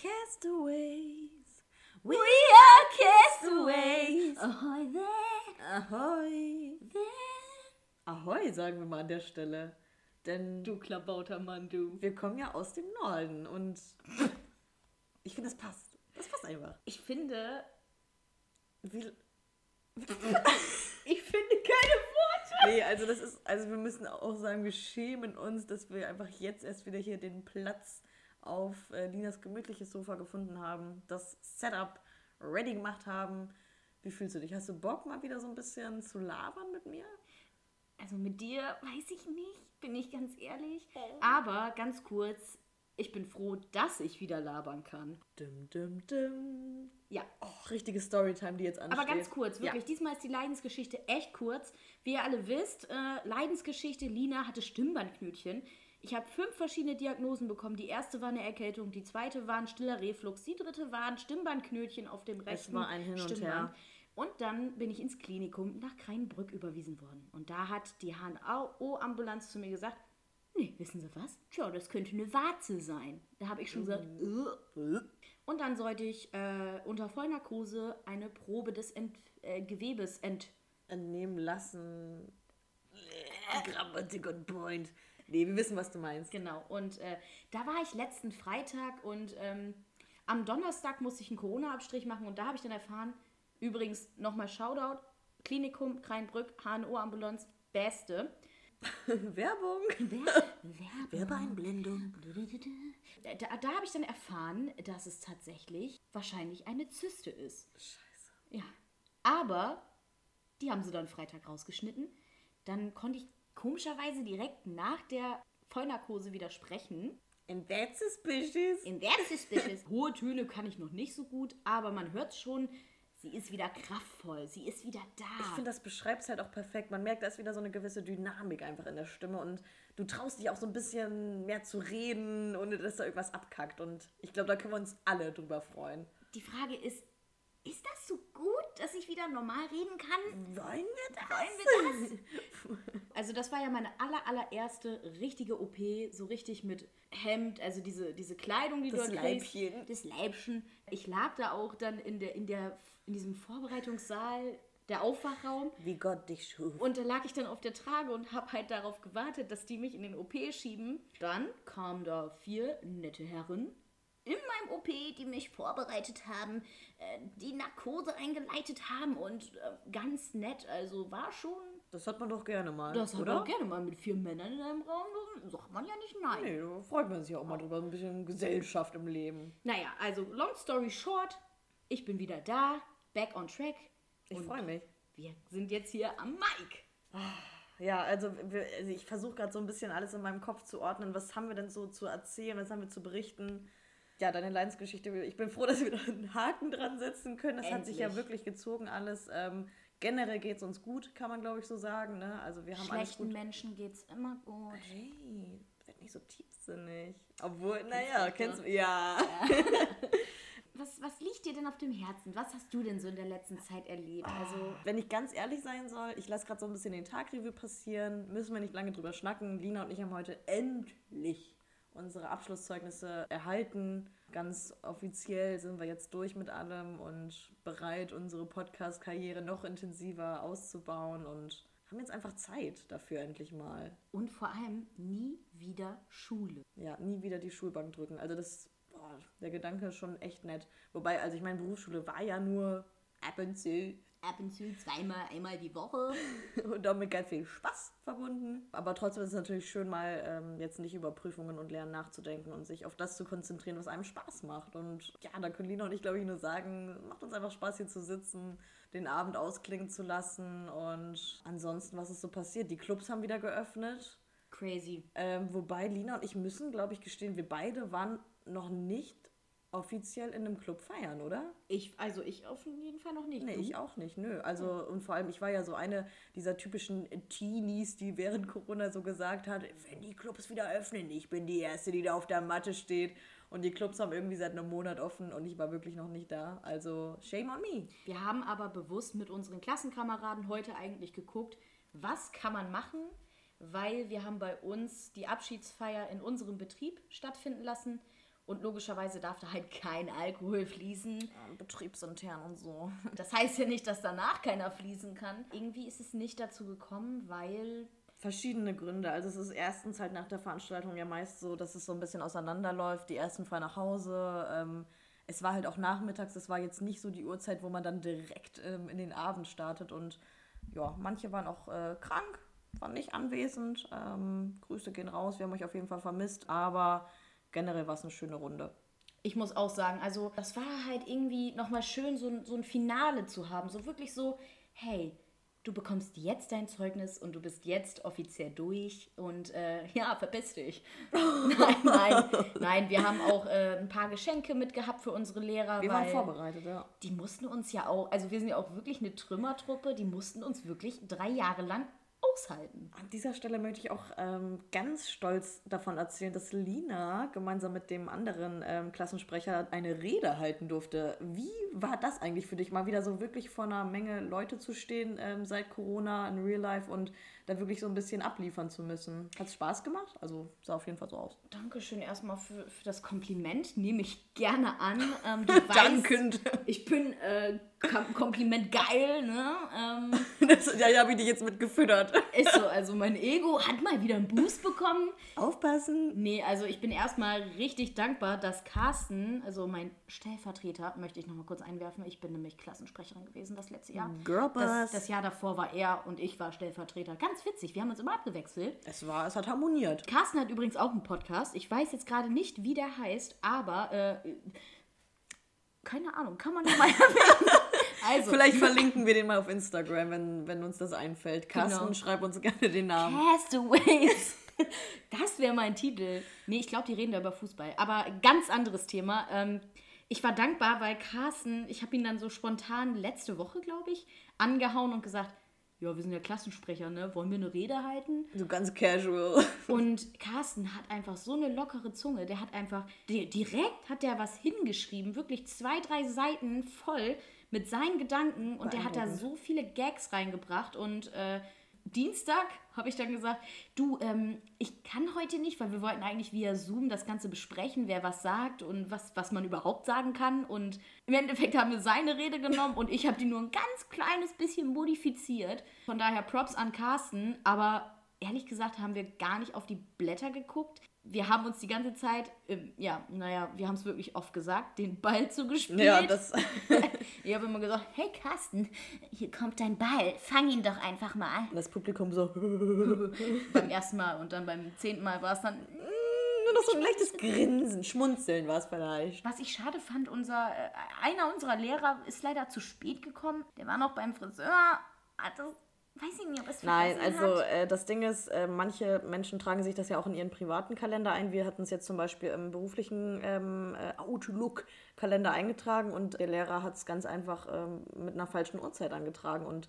Castaways. We are castaways. Ahoy there, Ahoi. there. Ahoi, sagen wir mal an der Stelle. Denn Du Klabautermann, du. wir kommen ja aus dem Norden und ich finde, das passt. Das passt einfach. Ich finde, Wie, ich finde keine Worte. nee, also das ist, also wir müssen auch sagen, wir schämen uns, dass wir einfach jetzt erst wieder hier den Platz auf äh, Linas gemütliches Sofa gefunden haben, das Setup ready gemacht haben. Wie fühlst du dich? Hast du Bock, mal wieder so ein bisschen zu labern mit mir? Also mit dir weiß ich nicht, bin ich ganz ehrlich. Aber ganz kurz, ich bin froh, dass ich wieder labern kann. Dim, dim, dim. Ja. Oh, richtige Storytime, die jetzt ansteht. Aber ganz kurz, wirklich, Ja. diesmal ist die Leidensgeschichte echt kurz. Wie ihr alle wisst, äh, Leidensgeschichte, Lina hatte Stimmbandknötchen. Ich habe fünf verschiedene Diagnosen bekommen. Die erste war eine Erkältung, die zweite war ein stiller Reflux, die dritte war ein Stimmbandknötchen auf dem rechten war ein Hin und Stimmband. Her. Und dann bin ich ins Klinikum nach Kreinbrück überwiesen worden. Und da hat die HNO-Ambulanz zu mir gesagt, nee, wissen Sie was? Tja, das könnte eine Warze sein. Da habe ich schon gesagt, äh. Und dann sollte ich äh, unter Vollnarkose eine Probe des Ent äh, Gewebes ent... Entnehmen lassen. Grammatik und Point. Nee, wir wissen, was du meinst. Genau. Und äh, da war ich letzten Freitag und ähm, am Donnerstag musste ich einen Corona-Abstrich machen und da habe ich dann erfahren, übrigens nochmal Shoutout, Klinikum, Kreinbrück, HNO-Ambulanz, Beste. Werbung. Wer, Werbeeinblendung. Da, da, da habe ich dann erfahren, dass es tatsächlich wahrscheinlich eine Zyste ist. Scheiße. Ja. Aber die haben sie dann Freitag rausgeschnitten. Dann konnte ich komischerweise direkt nach der Vollnarkose wieder sprechen. And that's suspicious. In der Suspicious. Hohe Töne kann ich noch nicht so gut, aber man hört schon, sie ist wieder kraftvoll, sie ist wieder Ich da. finde, das beschreibt es halt auch perfekt. Man merkt, da ist wieder so eine gewisse Dynamik einfach in der Stimme und du traust dich auch so ein bisschen mehr zu reden, ohne dass da irgendwas abkackt. Und ich glaube, da können wir uns alle drüber freuen. Die Frage ist, ist das so gut, dass ich wieder normal reden kann? Wollen wir das? Wollen wir das? Also das war ja meine aller, allererste richtige OP, so richtig mit Hemd, also diese, diese Kleidung, die Das du da kriegst. Leibchen. Das Leibchen. Ich lag da auch dann in, der, in, der, in diesem Vorbereitungssaal, der Aufwachraum. Wie Gott dich schuf. Und da lag ich dann auf der Trage und habe halt darauf gewartet, dass die mich in den OP schieben. Dann kamen da vier nette Herren in meinem OP, die mich vorbereitet haben, äh, die Narkose eingeleitet haben und äh, ganz nett. Also war schon. Das hat man doch gerne mal, Das hat oder? man auch gerne mal mit vier Männern in einem Raum. Da sagt man ja nicht nein. Nee, da freut man sich auch mal drüber. Ein bisschen Gesellschaft im Leben. Naja, also long story short, ich bin wieder da, back on track. Ich freue mich. Wir sind jetzt hier am Mic. Ja, also, wir, also ich versuche gerade so ein bisschen alles in meinem Kopf zu ordnen. Was haben wir denn so zu erzählen? Was haben wir zu berichten? Ja, deine Leidensgeschichte. Ich bin froh, dass wir da einen Haken dran setzen können. Das hat sich ja Endlich. wirklich gezogen alles. Ähm, generell geht es uns gut, kann man glaube ich so sagen. Ne? Also wir haben alles Schlechten. Menschen geht's immer gut. Hey, werd nicht so tiefsinnig. Obwohl, naja, kennst du. Ja. Was, was liegt dir denn auf dem Herzen? Was hast du denn so in der letzten Zeit erlebt? Also, Wenn ich ganz ehrlich sein soll, ich lasse gerade so ein bisschen den Tagrevue passieren. Müssen wir nicht lange drüber schnacken. Lina und ich haben heute endlich unsere Abschlusszeugnisse erhalten. Ganz offiziell sind wir jetzt durch mit allem und bereit, unsere Podcast-Karriere noch intensiver auszubauen und haben jetzt einfach Zeit dafür endlich mal. und vor allem nie wieder Schule. Ja, nie wieder die Schulbank drücken. Also das, boah, der Gedanke ist schon echt nett. Wobei, also ich meine, Berufsschule war ja nur ab und zu Ab und zu zweimal, einmal die Woche. und damit ganz viel Spaß verbunden. Aber trotzdem ist es natürlich schön, mal ähm, jetzt nicht über Prüfungen und Lernen nachzudenken und sich auf das zu konzentrieren, was einem Spaß macht. Und ja, da können Lina und ich, glaube ich, nur sagen, macht uns einfach Spaß, hier zu sitzen, den Abend ausklingen zu lassen. Und ansonsten, was ist so passiert? Die Clubs haben wieder geöffnet. Crazy. Ähm, wobei Lina und ich müssen, glaube ich, gestehen, wir beide waren noch nicht offiziell in einem Club feiern, oder? Ich, also ich auf jeden Fall noch nicht. Nee, Du? ich auch nicht, nö. Also, und vor allem, ich war ja so eine dieser typischen Teenies, die während Corona so gesagt hat, wenn die Clubs wieder öffnen, ich bin die Erste, die da auf der Matte steht. Und die Clubs haben irgendwie seit einem Monat offen und ich war wirklich noch nicht da. Also, shame on me. Wir haben aber bewusst mit unseren Klassenkameraden heute eigentlich geguckt, was kann man machen, weil wir haben bei uns die Abschiedsfeier in unserem Betrieb stattfinden lassen Und logischerweise darf da halt kein Alkohol fließen. Betriebsintern und so. Das heißt ja nicht, dass danach keiner fließen kann. Irgendwie ist es nicht dazu gekommen, weil Verschiedene Gründe. Also es ist erstens halt nach der Veranstaltung ja meist so, dass es so ein bisschen auseinanderläuft. Die ersten fahren nach Hause. Ähm, es war halt auch nachmittags, es war jetzt nicht so die Uhrzeit, wo man dann direkt ähm, in den Abend startet. Und ja, manche waren auch äh, krank, waren nicht anwesend. Ähm, Grüße gehen raus, wir haben euch auf jeden Fall vermisst, aber generell war es eine schöne Runde. ich muss auch sagen, also das war halt irgendwie nochmal schön, so, ein- so ein Finale zu haben. So wirklich so, hey, du bekommst jetzt dein Zeugnis und du bist jetzt offiziell durch und äh, ja, verpiss dich. nein, nein, nein, wir haben auch äh, ein paar Geschenke mitgehabt für unsere Lehrer. Wir waren vorbereitet, ja. Die mussten uns ja auch, also wir sind ja auch wirklich eine Trümmertruppe, die mussten uns wirklich drei Jahre lang aushalten. An dieser Stelle möchte ich auch ähm, ganz stolz davon erzählen, dass Lina gemeinsam mit dem anderen ähm, Klassensprecher eine Rede halten durfte. Wie war das eigentlich für dich, mal wieder so wirklich vor einer Menge Leute zu stehen ähm, seit Corona in Real Life und da wirklich so ein bisschen abliefern zu müssen? Hat es Spaß gemacht? Also sah auf jeden Fall so aus. Dankeschön erstmal für, für das Kompliment, nehme ich gerne an. Ähm, du weißt, ich bin äh, Kompliment geil, ne? Ähm, Das, ja, ja, habe ich dich jetzt mit gefüttert. ist so, also mein Ego hat mal wieder einen Boost bekommen. Aufpassen. Nee, also ich bin erstmal richtig dankbar, dass Carsten, also mein Stellvertreter, möchte ich nochmal kurz einwerfen, ich bin nämlich Klassensprecherin gewesen das letzte Jahr. Girlboss. Das, das Jahr davor war er und ich war Stellvertreter. Ganz witzig, wir haben uns immer abgewechselt. Es war, es hat harmoniert. Carsten hat übrigens auch einen Podcast. Ich weiß jetzt gerade nicht, wie der heißt, aber äh, keine Ahnung, kann man ja mal erwähnen. Also, Vielleicht verlinken wir den mal auf Instagram, wenn, wenn uns das einfällt. Carsten, Genau. schreib uns gerne den Namen. Castaways. Das wäre mein Titel. Nee, ich glaube, die reden da über Fußball. Aber ganz anderes Thema. Ähm, ich war dankbar, weil Carsten, ich habe ihn dann so spontan letzte Woche, glaube ich, angehauen und gesagt, ja, wir sind ja Klassensprecher, ne? Wollen wir eine Rede halten? So ganz casual. Und Carsten hat einfach so eine lockere Zunge. Der hat einfach, di- direkt hat der was hingeschrieben, wirklich zwei, drei Seiten voll mit seinen Gedanken. Und der hat da so viele Gags reingebracht. Und äh, Dienstag habe ich dann gesagt, du, ähm, ich kann heute nicht, weil wir wollten eigentlich via Zoom das Ganze besprechen, wer was sagt und was, was man überhaupt sagen kann. Und im Endeffekt haben wir seine Rede genommen und ich habe die nur ein ganz kleines bisschen modifiziert. Von daher Props an Carsten, aber ehrlich gesagt haben wir gar nicht auf die Blätter geguckt. Wir haben uns die ganze Zeit, ähm, ja, naja, wir haben es wirklich oft gesagt, den Ball zugespielt. Ja, das. ich habe immer gesagt, hey Carsten, hier kommt dein Ball, fang ihn doch einfach mal. Das Publikum so. beim ersten Mal und dann beim zehnten Mal war es dann. Nur noch so ein leichtes Grinsen, Schmunzeln war es vielleicht. Was ich schade fand, unser, äh, einer unserer Lehrer ist leider zu spät gekommen. Der war noch beim Friseur. Hat das, weiß ich nicht, ob es Nein, also äh, das Ding ist, äh, manche Menschen tragen sich das ja auch in ihren privaten Kalender ein. Wir hatten es jetzt zum Beispiel im beruflichen ähm, äh, Outlook-Kalender eingetragen und der Lehrer hat es ganz einfach ähm, mit einer falschen Uhrzeit angetragen. Und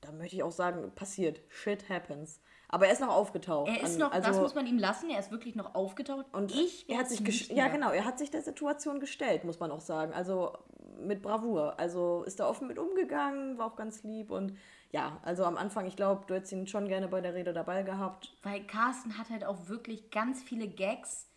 da möchte ich auch sagen, passiert. Shit happens. Aber er ist noch aufgetaucht. Er ist noch, das also- muss man ihm lassen, er ist wirklich noch aufgetaucht. Und ich er hat sich ja genau, er hat sich der Situation gestellt, muss man auch sagen. Also mit Bravour. Also ist da offen mit umgegangen, war auch ganz lieb und ja, also am Anfang, ich glaube, du hättest ihn schon gerne bei der Rede dabei gehabt. Weil Carsten hat halt auch wirklich ganz viele Gags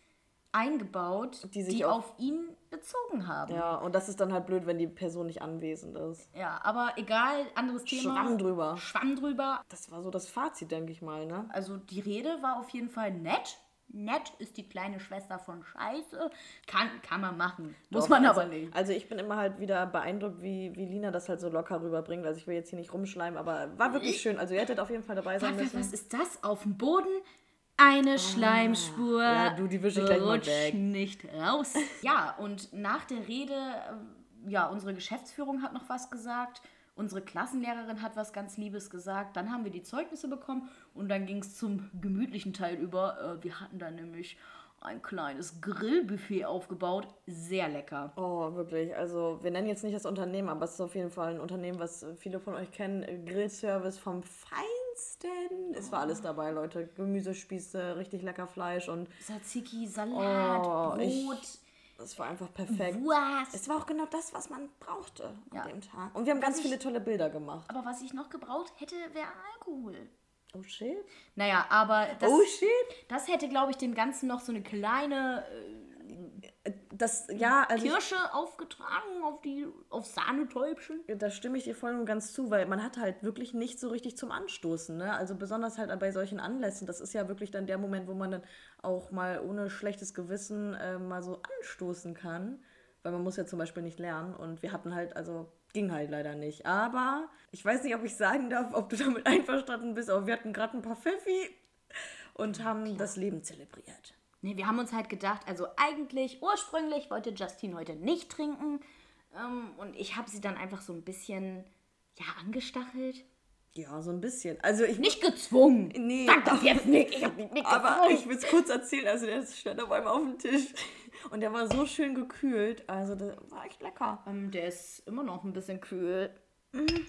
eingebaut, Die die, auf ihn bezogen haben. Ja, und das ist dann halt blöd, wenn die Person nicht anwesend ist. Ja, aber egal, anderes Thema. Schwamm drüber. Schwamm drüber. Das war so das Fazit, denke ich mal, ne? Also die Rede war auf jeden Fall nett. Nett ist die kleine Schwester von Scheiße. Kann, kann man machen. Muss Doch, man also, aber nicht. Also ich bin immer halt wieder beeindruckt, wie, wie Lina das halt so locker rüberbringt. Also ich will jetzt hier nicht rumschleimen, aber war wirklich schön. Also ihr hättet auf jeden Fall dabei sein Warte, müssen. was ist das? Auf dem Boden eine Schleimspur. Ah. Ja, du, die wisch ich gleich mal weg. nicht raus. ja, und nach der Rede, äh, ja, unsere Geschäftsführung hat noch was gesagt. Unsere Klassenlehrerin hat was ganz Liebes gesagt. Dann haben wir die Zeugnisse bekommen und dann ging es zum gemütlichen Teil über. Äh, wir hatten dann nämlich ein kleines Grillbuffet aufgebaut. Sehr lecker. Oh, wirklich. Also, wir nennen jetzt nicht das Unternehmen, aber es ist auf jeden Fall ein Unternehmen, was viele von euch kennen. Grillservice vom Feinsten. Es war alles dabei, Leute. Gemüsespieße, richtig lecker Fleisch und Tzatziki, Salat, Oh, ich- Brot, es war einfach perfekt. Wurst. Es war auch genau das, was man brauchte Ja. an dem Tag. Und wir haben ganz viele tolle Bilder gemacht. Aber was ich noch gebraucht hätte, wäre Alkohol. Oh shit. Naja, aber das, Oh shit. das hätte, glaube ich, dem Ganzen noch so eine kleine. Äh, das, ja, also. Kirsche aufgetragen auf die, auf Sahnetäubchen. Ich, da stimme ich dir voll und ganz zu, weil man hat halt wirklich nicht so richtig zum Anstoßen, ne? Also besonders halt bei solchen Anlässen. Das ist ja wirklich dann der Moment, wo man dann auch mal ohne schlechtes Gewissen äh, mal so anstoßen kann. Weil man muss ja zum Beispiel nicht lernen. Und wir hatten halt, also ging halt leider nicht. Aber ich weiß nicht, ob ich sagen darf, ob du damit einverstanden bist, aber wir hatten gerade ein paar Pfeffi und haben Klar. das Leben zelebriert. Nee, wir haben uns halt gedacht, also eigentlich, ursprünglich wollte Justine heute nicht trinken. Ähm, und ich habe sie dann einfach so ein bisschen, ja, angestachelt. Ja, so ein bisschen. Also ich nicht gezwungen. Nee. Sag das jetzt nicht. Ich hab nicht, nicht Aber gezwungen. ich will es kurz erzählen. Also der stand auf einmal auf dem Tisch und der war so schön gekühlt. Also das war echt lecker. Ähm, der ist immer noch ein bisschen kühl. Mhm.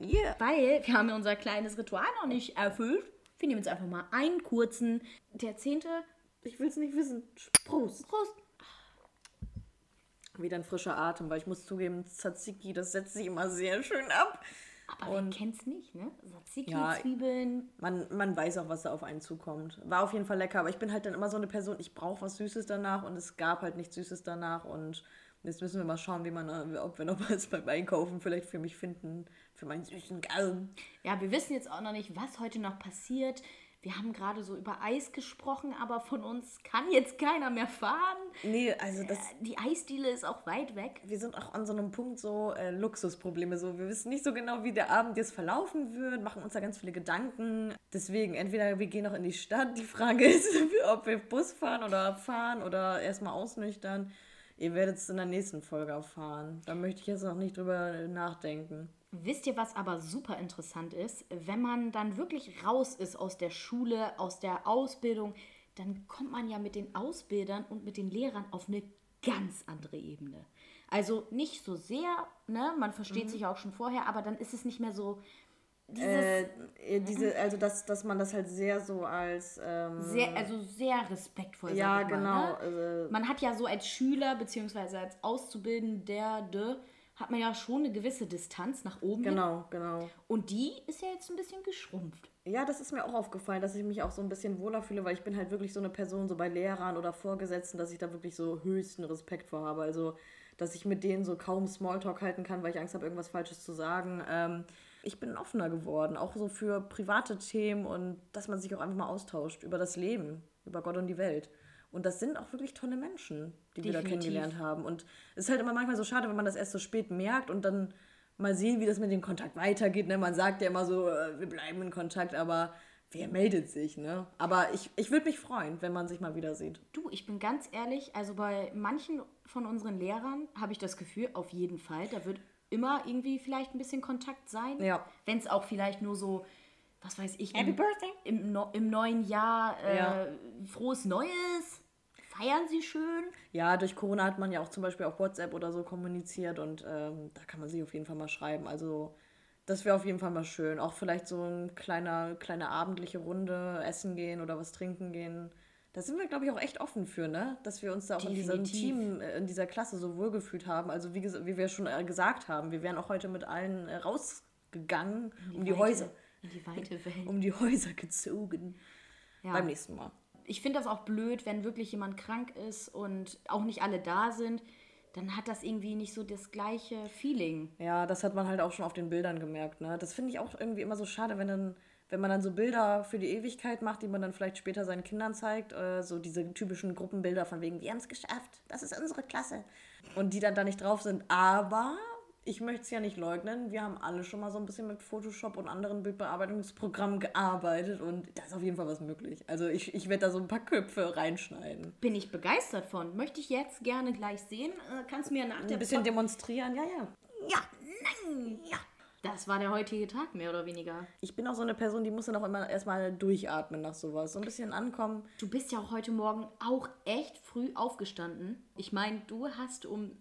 Yeah. Weil wir haben ja unser kleines Ritual noch nicht erfüllt. Wir nehmen jetzt einfach mal einen kurzen. Der zehnte ich will es nicht wissen. Prost. Prost. Wieder ein frischer Atem, weil ich muss zugeben, Tzatziki, das setzt sich immer sehr schön ab. Aber und wer kennt's nicht, ne? Tzatziki, ja, Zwiebeln. Man, man weiß auch, was da auf einen zukommt. War auf jeden Fall lecker, aber ich bin halt dann immer so eine Person, ich brauche was Süßes danach und es gab halt nichts Süßes danach und jetzt müssen wir mal schauen, wie man, ob wir noch was beim Einkaufen vielleicht für mich finden, für meinen süßen Gaumen. Ja, wir wissen jetzt auch noch nicht, was heute noch passiert wir haben gerade so über Eis gesprochen, aber von uns kann jetzt keiner mehr fahren. Nee, also das. Äh, die Eisdiele ist auch weit weg. Wir sind auch an so einem Punkt so äh, Luxusprobleme. So, wir wissen nicht so genau, wie der Abend jetzt verlaufen wird, machen uns da ganz viele Gedanken. Deswegen, entweder wir gehen noch in die Stadt. Die Frage ist, ob wir Bus fahren oder fahren oder erstmal ausnüchtern. Ihr werdet es in der nächsten Folge erfahren. Da möchte ich jetzt noch nicht drüber nachdenken. Wisst ihr, was aber super interessant ist? Wenn man dann wirklich raus ist aus der Schule, aus der Ausbildung, dann kommt man ja mit den Ausbildern und mit den Lehrern auf eine ganz andere Ebene. Also nicht so sehr, ne? man versteht mhm. sich auch schon vorher, aber dann ist es nicht mehr so. Äh, diese, also dass, dass man das halt sehr so als ähm, sehr, also sehr respektvoll ja genau mal, ne? also man hat ja so als Schüler beziehungsweise als Auszubildender de, hat man ja schon eine gewisse Distanz nach oben. Genau, genau. Und die ist ja jetzt ein bisschen geschrumpft. Ja, das ist mir auch aufgefallen, dass ich mich auch so ein bisschen wohler fühle, weil ich bin halt wirklich so eine Person, so bei Lehrern oder Vorgesetzten, dass ich da wirklich so höchsten Respekt vor habe. Also, dass ich mit denen so kaum Smalltalk halten kann, weil ich Angst habe, irgendwas Falsches zu sagen. Ähm, ich bin offener geworden, auch so für private Themen und dass man sich auch einfach mal austauscht über das Leben, über Gott und die Welt. Und das sind auch wirklich tolle Menschen, die Definitiv. wir da kennengelernt haben. Und es ist halt immer manchmal so schade, wenn man das erst so spät merkt und dann mal sehen, wie das mit dem Kontakt weitergeht. Ne? Man sagt ja immer so, äh, wir bleiben in Kontakt, aber wer meldet sich, ne? Aber ich, ich würde mich freuen, wenn man sich mal wieder sieht. Du, ich bin ganz ehrlich, also bei manchen von unseren Lehrern habe ich das Gefühl, auf jeden Fall, da wird immer irgendwie vielleicht ein bisschen Kontakt sein. Ja. Wenn es auch vielleicht nur so, was weiß ich, Happy im, Birthday! Im, no, im neuen Jahr äh, ja. frohes Neues feiern sie schön. Ja, durch Corona hat man ja auch zum Beispiel auf WhatsApp oder so kommuniziert und ähm, da kann man sich auf jeden Fall mal schreiben. Also das wäre auf jeden Fall mal schön. Auch vielleicht so eine kleine, kleine abendliche Runde essen gehen oder was trinken gehen. Da sind wir, glaube ich, auch echt offen für, ne? Dass wir uns da auch Definitiv. in diesem Team, äh, in dieser Klasse so wohlgefühlt haben. Also wie, wie wir schon äh, gesagt haben, wir wären auch heute mit allen äh, rausgegangen, die um die Weite, Häuser. Die. Um die Häuser gezogen. Ja. Beim nächsten Mal ich finde das auch blöd, wenn wirklich jemand krank ist und auch nicht alle da sind. Dann hat das irgendwie nicht so das gleiche Feeling. Ja, das hat man halt auch schon auf den Bildern gemerkt. Ne? Das finde ich auch irgendwie immer so schade, wenn dann wenn man dann so Bilder für die Ewigkeit macht, die man dann vielleicht später seinen Kindern zeigt, äh, so diese typischen Gruppenbilder von wegen, wir haben es geschafft, das ist unsere Klasse. Und die dann da nicht drauf sind. Aber ich möchte es ja nicht leugnen, wir haben alle schon mal so ein bisschen mit Photoshop und anderen Bildbearbeitungsprogrammen gearbeitet und da ist auf jeden Fall was möglich. Also ich, ich werde da so ein paar Köpfe reinschneiden. Bin ich begeistert von. Möchte ich jetzt gerne gleich sehen. Äh, kannst du mir nach der Ein bisschen Pod demonstrieren, ja, ja. Ja, nein, ja. Das war der heutige Tag, mehr oder weniger. Ich bin auch so eine Person, die muss dann auch immer erstmal durchatmen nach sowas. So ein bisschen ankommen. Du bist ja auch heute Morgen auch echt früh aufgestanden. Ich meine, du hast um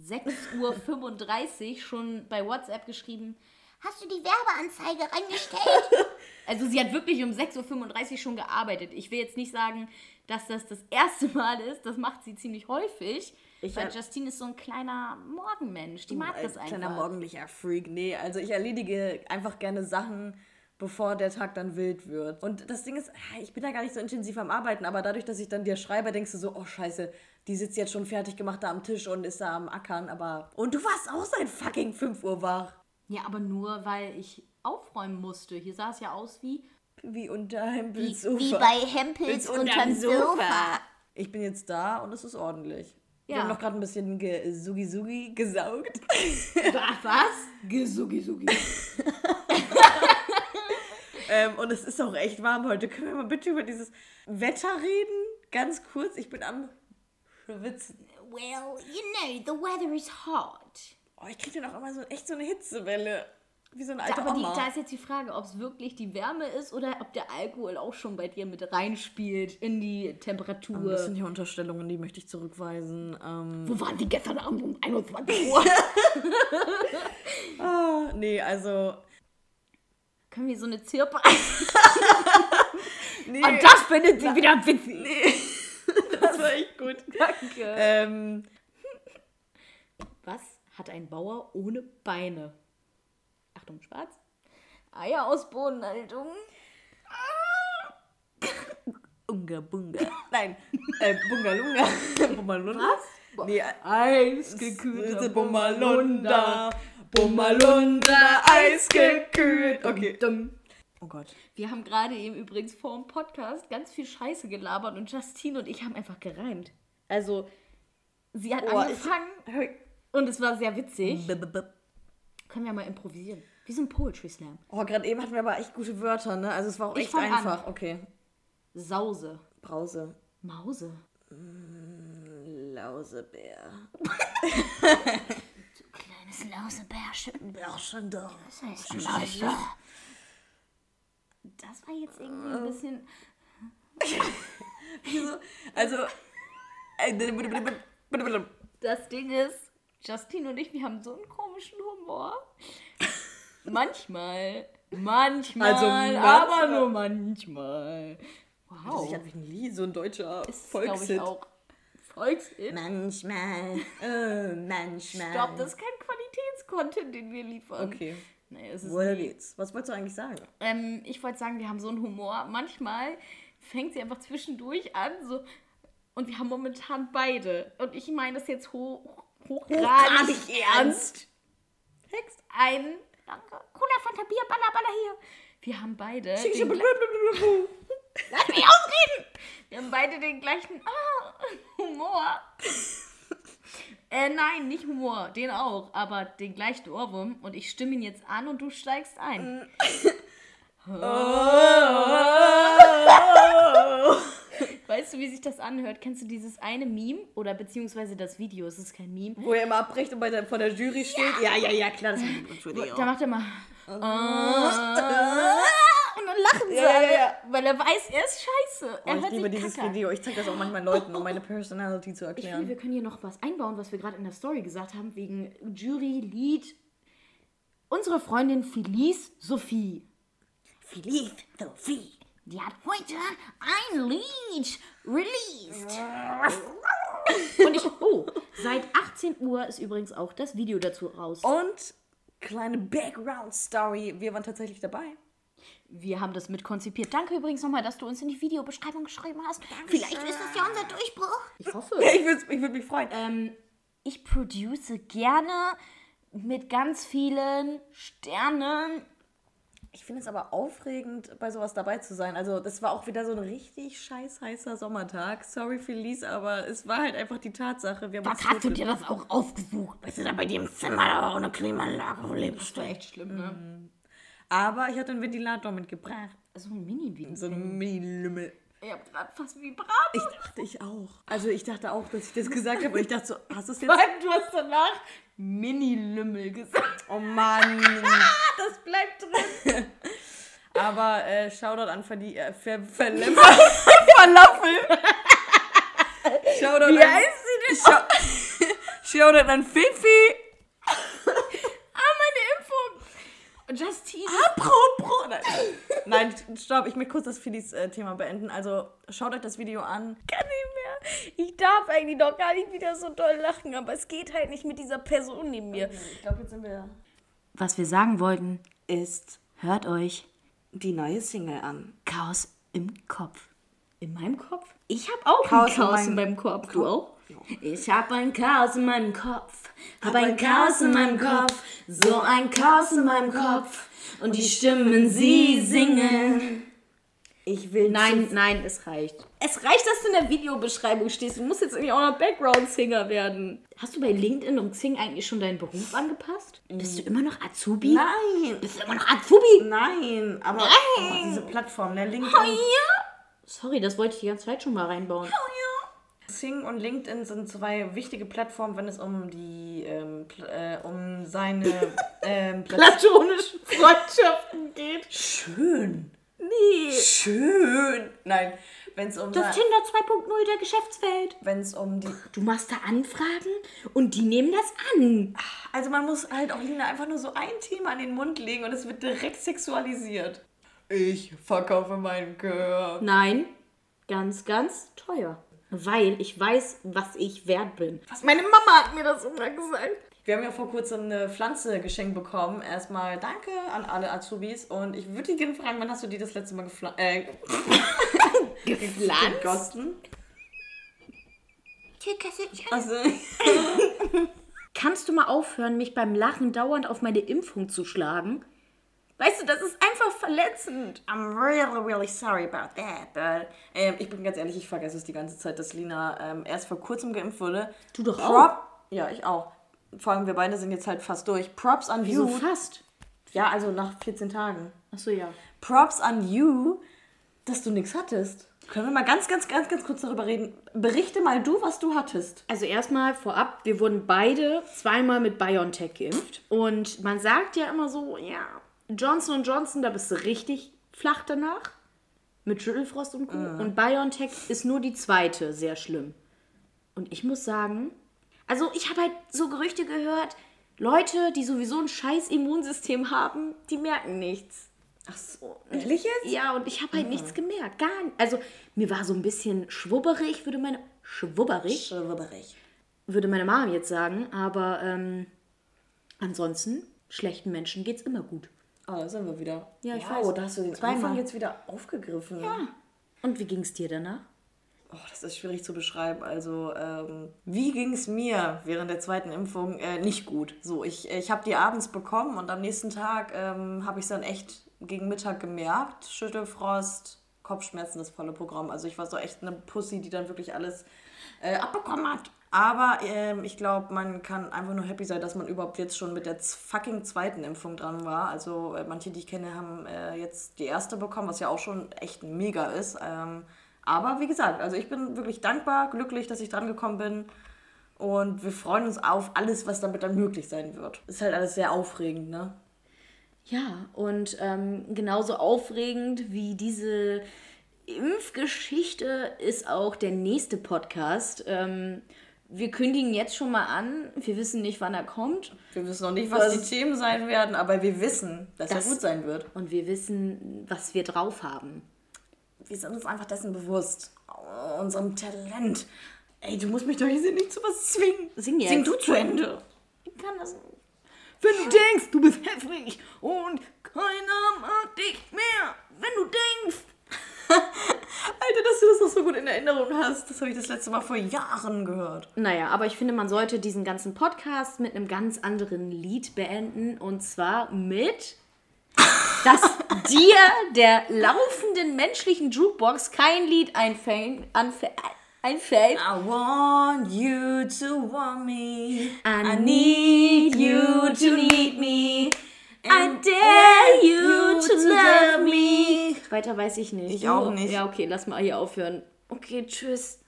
6.35 Uhr schon bei WhatsApp geschrieben, hast du die Werbeanzeige reingestellt? also sie hat wirklich um 6.35 Uhr schon gearbeitet. Ich will jetzt nicht sagen, dass das das erste Mal ist. Das macht sie ziemlich häufig. Ich weil Justine ist so ein kleiner Morgenmensch. Die mag das einfach. Kleiner morgendlicher Freak. Nee, also ich erledige einfach gerne Sachen, bevor der Tag dann wild wird. Und das Ding ist, ich bin da gar nicht so intensiv am Arbeiten, aber dadurch, dass ich dann dir schreibe, denkst du so, oh scheiße, die sitzt jetzt schon fertig gemacht da am Tisch und ist da am Ackern, aber. Und du warst auch seit fucking 5 Uhr wach. Ja, aber nur, weil ich aufräumen musste. Hier sah es ja aus wie... Wie unter Hempels Wie, Sofa. wie bei Hempels unterm Sofa. Ich bin jetzt da und es ist ordentlich. Wir Ja. haben noch gerade ein bisschen ge Sugi Sugi gesaugt. Was? was? Gesugi, sugi. ähm, und es ist auch echt warm heute. Können wir mal bitte über dieses Wetter reden? Ganz kurz, ich bin am Schwitzen. Well, you know, the weather is hot. Oh, ich kriege dann auch immer so echt so eine Hitzewelle. Wie so eine Da, alte aber die, da ist jetzt die Frage, ob es wirklich die Wärme ist oder ob der Alkohol auch schon bei dir mit reinspielt in die Temperatur. das sind hier Unterstellungen, die möchte ich zurückweisen. Ähm, Wo waren die gestern Abend um 21 Uhr? ah, nee, also. Können wir so eine Zirpe Nee, Und das findet sie wieder witzig. gut. Danke. Ähm, Was hat ein Bauer ohne Beine? Achtung, schwarz. Eier aus Bodenhaltung. Unga Bunga. Nein, äh, Bungalunga. Bumalunda. Was? Nee, Eisgekühlter Bumalunda. Bumalunda, eisgekühlt. Okay. Dumm. Oh Gott. Wir haben gerade eben übrigens vor dem Podcast ganz viel Scheiße gelabert und Justine und ich haben einfach gereimt. Also, sie hat Oh, angefangen und es war sehr witzig. B -b -b Können wir mal improvisieren. Wie so ein Poetry Slam. Oh, gerade eben hatten wir aber echt gute Wörter, ne? Also es war auch Ich echt fang an. einfach. Okay. Sause. Brause. Mause. Lausebär. Kleines Lausebärchen. Schon da. Das heißt Scheiße. Das war jetzt irgendwie ein bisschen. Wieso? Also. Das Ding ist, Justine und ich, wir haben so einen komischen Humor. manchmal. Manchmal. Also manchmal. aber nur manchmal. Wow. ist einfach nie so ein deutscher ist, glaube ich, Volkshit. auch Volkshit. Manchmal. Äh, manchmal. Stopp, das ist kein Qualitätscontent, den wir liefern. Okay. Nee, es ist Woher geht's? Was wolltest du eigentlich sagen? Ähm, ich wollte sagen, wir haben so einen Humor. Manchmal fängt sie einfach zwischendurch an, so. Und wir haben momentan beide. Und ich meine das jetzt hoch, hochgradig Hochgradig ernst. Text. Ein. Danke. Cola, Fanta, Bier, Baller, Baller hier. Wir haben beide. Lass mich ausreden! Wir haben beide den gleichen ah, Humor. äh, nein, nicht Humor, den auch, aber den gleichen Ohrwurm. Und ich stimme ihn jetzt an und du steigst ein. Weißt du, wie sich das anhört? Kennst du dieses eine Meme oder beziehungsweise das Video? Es ist kein Meme. Wo er immer abbricht und bei der, vor der Jury steht. Ja, ja, ja, klar. Das Entschuldigung. Da macht er mal. Ah, und dann lachen sie Ja, alle, ja. weil er weiß, er ist scheiße. Er Oh, ich liebe dieses kacke. Video. Ich zeige das auch manchmal Leuten, um meine Personality zu Ich finde, erklären. wir können hier noch was einbauen, was wir gerade in der Story gesagt haben, wegen Jury, Lied. Unsere Freundin Felice Sophie. Philippe, Sophie. Die hat heute ein Lied released. Und ich, oh, seit 18 Uhr ist übrigens auch das Video dazu raus. Und kleine Background-Story. Wir waren tatsächlich dabei. Wir haben das mit konzipiert. Danke übrigens nochmal, dass du uns in die Videobeschreibung geschrieben hast. Vielleicht ist das ja unser Durchbruch. Ich hoffe. Ich würde ich würd mich freuen. Ähm, ich produce gerne mit ganz vielen Sternen. Ich finde es aber aufregend, bei sowas dabei zu sein. Also, das war auch wieder so ein richtig scheiß heißer Sommertag. Sorry, Felice, aber es war halt einfach die Tatsache. Wir Was hast du dir das auch ausgesucht? Bist du da bei dir im Zimmer da ohne Klimaanlage? Wo lebst du? echt schlimm, ne? Aber ich hatte einen Ventilator mitgebracht. So ein Mini-Video. So ein Mini-Lümmel. Ich hab grad fast vibriert. Ich dachte ich auch. Also ich dachte auch, dass ich das gesagt habe. Und ich dachte so, hast du es jetzt? Du hast danach Mini-Lümmel gesagt. Oh Mann. Das bleibt drin. Aber äh, Shoutout an Verli äh, Ver Verlemmer. Falafel. Shoutout Wie an, heißt sie denn? Schau Shoutout an Fifi. Ah, meine Impfung. Justine. Apropos. Nein. Nein, stopp. Ich möchte kurz das Filis äh, Thema beenden. Also schaut euch das Video an. kann nicht mehr. Ich darf eigentlich noch gar nicht wieder so doll lachen, aber es geht halt nicht mit dieser Person neben mir. Ich glaube, jetzt sind wir. Was wir sagen wollten, Ist hört euch die neue Single an. Chaos im Kopf. In meinem Kopf? Ich habe auch Chaos Chaos in meinem Kopf. Du auch? Ich hab ein Chaos in meinem Kopf. Hab ein Chaos in meinem Kopf. So ein Chaos in meinem Kopf. Und die Stimmen, sie singen. Ich will Nein, nein, es reicht. Es reicht, dass du in der Videobeschreibung stehst. Du musst jetzt irgendwie auch noch Background-Singer werden. Hast du bei LinkedIn und Xing eigentlich schon deinen Beruf angepasst? Bist du immer noch Azubi? Nein. Bist du immer noch Azubi? Nein, aber Nein. Oh, diese Plattform, der LinkedIn. Oh ja. Sorry, das wollte ich die ganze Zeit schon mal reinbauen. Sing und LinkedIn sind zwei wichtige Plattformen, wenn es um die ähm, äh, um seine ähm, Platonische Freundschaften geht. Schön. Nee. Schön. Nein, wenn es um Das Tinder 2.0 der Geschäftswelt. wenn es um die Du machst da Anfragen und die nehmen das an. also man muss halt auch Lina einfach nur so ein Thema an den Mund legen und es wird direkt sexualisiert. Ich verkaufe meinen Körper. Nein, ganz, ganz teuer. Weil ich weiß, was ich wert bin. Was- Meine Mama hat mir das immer gesagt. Wir haben ja vor kurzem eine Pflanze geschenkt bekommen. Erstmal danke an alle Azubis und ich würde dich gerne fragen, wann hast du die das letzte Mal gefla äh, Gepflanzt? gegossen? Also, Kannst du mal aufhören, mich beim Lachen dauernd auf meine Impfung zu schlagen? Weißt du, das ist einfach verletzend. I'm really, really sorry about that. But, ähm, ich bin ganz ehrlich, ich vergesse es die ganze Zeit, dass Lina ähm, erst vor kurzem geimpft wurde. Du doch Prop, Ja, ich auch. Vor allem wir beide sind jetzt halt fast durch. Props an Wieso you. fast? Ja, also nach 14 Tagen. Achso, ja. Props an you, dass du nichts hattest. Können wir mal ganz, ganz, ganz, ganz kurz darüber reden? Berichte mal du, was du hattest. Also erstmal vorab, wir wurden beide zweimal mit BioNTech geimpft. Und man sagt ja immer so, ja, Johnson Johnson, da bist du richtig flach danach. Mit Schüttelfrost und Co. Und BioNTech ist nur die zweite sehr schlimm. Und ich muss sagen, also ich habe halt so Gerüchte gehört, Leute, die sowieso ein scheiß Immunsystem haben, die merken nichts. Ach so, ehrlich jetzt? Ja, und ich habe halt nichts gemerkt. Gar nicht. Also mir war so ein bisschen schwubberig, würde meine... Schwubberig? Schwibberig. würde meine Mom jetzt sagen, aber ähm, ansonsten, schlechten Menschen geht's immer gut. Ah, da sind wir wieder. Ja, ich wow, weiß. da hast du den Zweimal. Anfang jetzt wieder aufgegriffen. Ja. Und wie ging's dir danach? Oh, das ist schwierig zu beschreiben. Also, ähm, wie ging es mir während der zweiten Impfung? Äh, nicht gut. So, ich, ich habe die abends bekommen und am nächsten Tag ähm, habe ich es dann echt gegen Mittag gemerkt. Schüttelfrost, Kopfschmerzen, das volle Programm. Also ich war so echt eine Pussy, die dann wirklich alles äh, abbekommen hat. Aber ähm, ich glaube, man kann einfach nur happy sein, dass man überhaupt jetzt schon mit der fucking zweiten Impfung dran war. Also äh, manche, die ich kenne, haben äh, jetzt die erste bekommen, was ja auch schon echt mega ist. Ähm, aber wie gesagt, also ich bin wirklich dankbar, glücklich, dass ich dran gekommen bin. Und wir freuen uns auf alles, was damit dann möglich sein wird. Ist halt alles sehr aufregend, ne? Ja, und ähm, genauso aufregend wie diese Impfgeschichte ist auch der nächste Podcast. Ähm, wir kündigen jetzt schon mal an. Wir wissen nicht, wann er kommt. Wir wissen noch nicht, was, Was- die Themen sein werden, aber wir wissen, dass Das- er gut sein wird. Und wir wissen, was wir drauf haben. Wir sind uns einfach dessen bewusst. Oh, unserem Talent. Ey, du musst mich doch hier nicht zu was zwingen. Sing jetzt. Sing du zu Ende. Ich kann das nicht. Wenn du denkst, du bist heftig und keiner mag dich mehr, wenn du denkst. Alter, dass du das noch so gut in Erinnerung hast. Das habe ich das letzte Mal vor Jahren gehört. Naja, aber ich finde, man sollte diesen ganzen Podcast mit einem ganz anderen Lied beenden. Und zwar mit, dass dir, der laufenden menschlichen Jukebox, kein Lied einfällt. Anfä einfällt. I want you to want me. I need you to need me. I dare you to love me. Weiter weiß ich nicht. Ich auch Du- nicht. Ja, okay, lass mal hier aufhören. Okay, tschüss.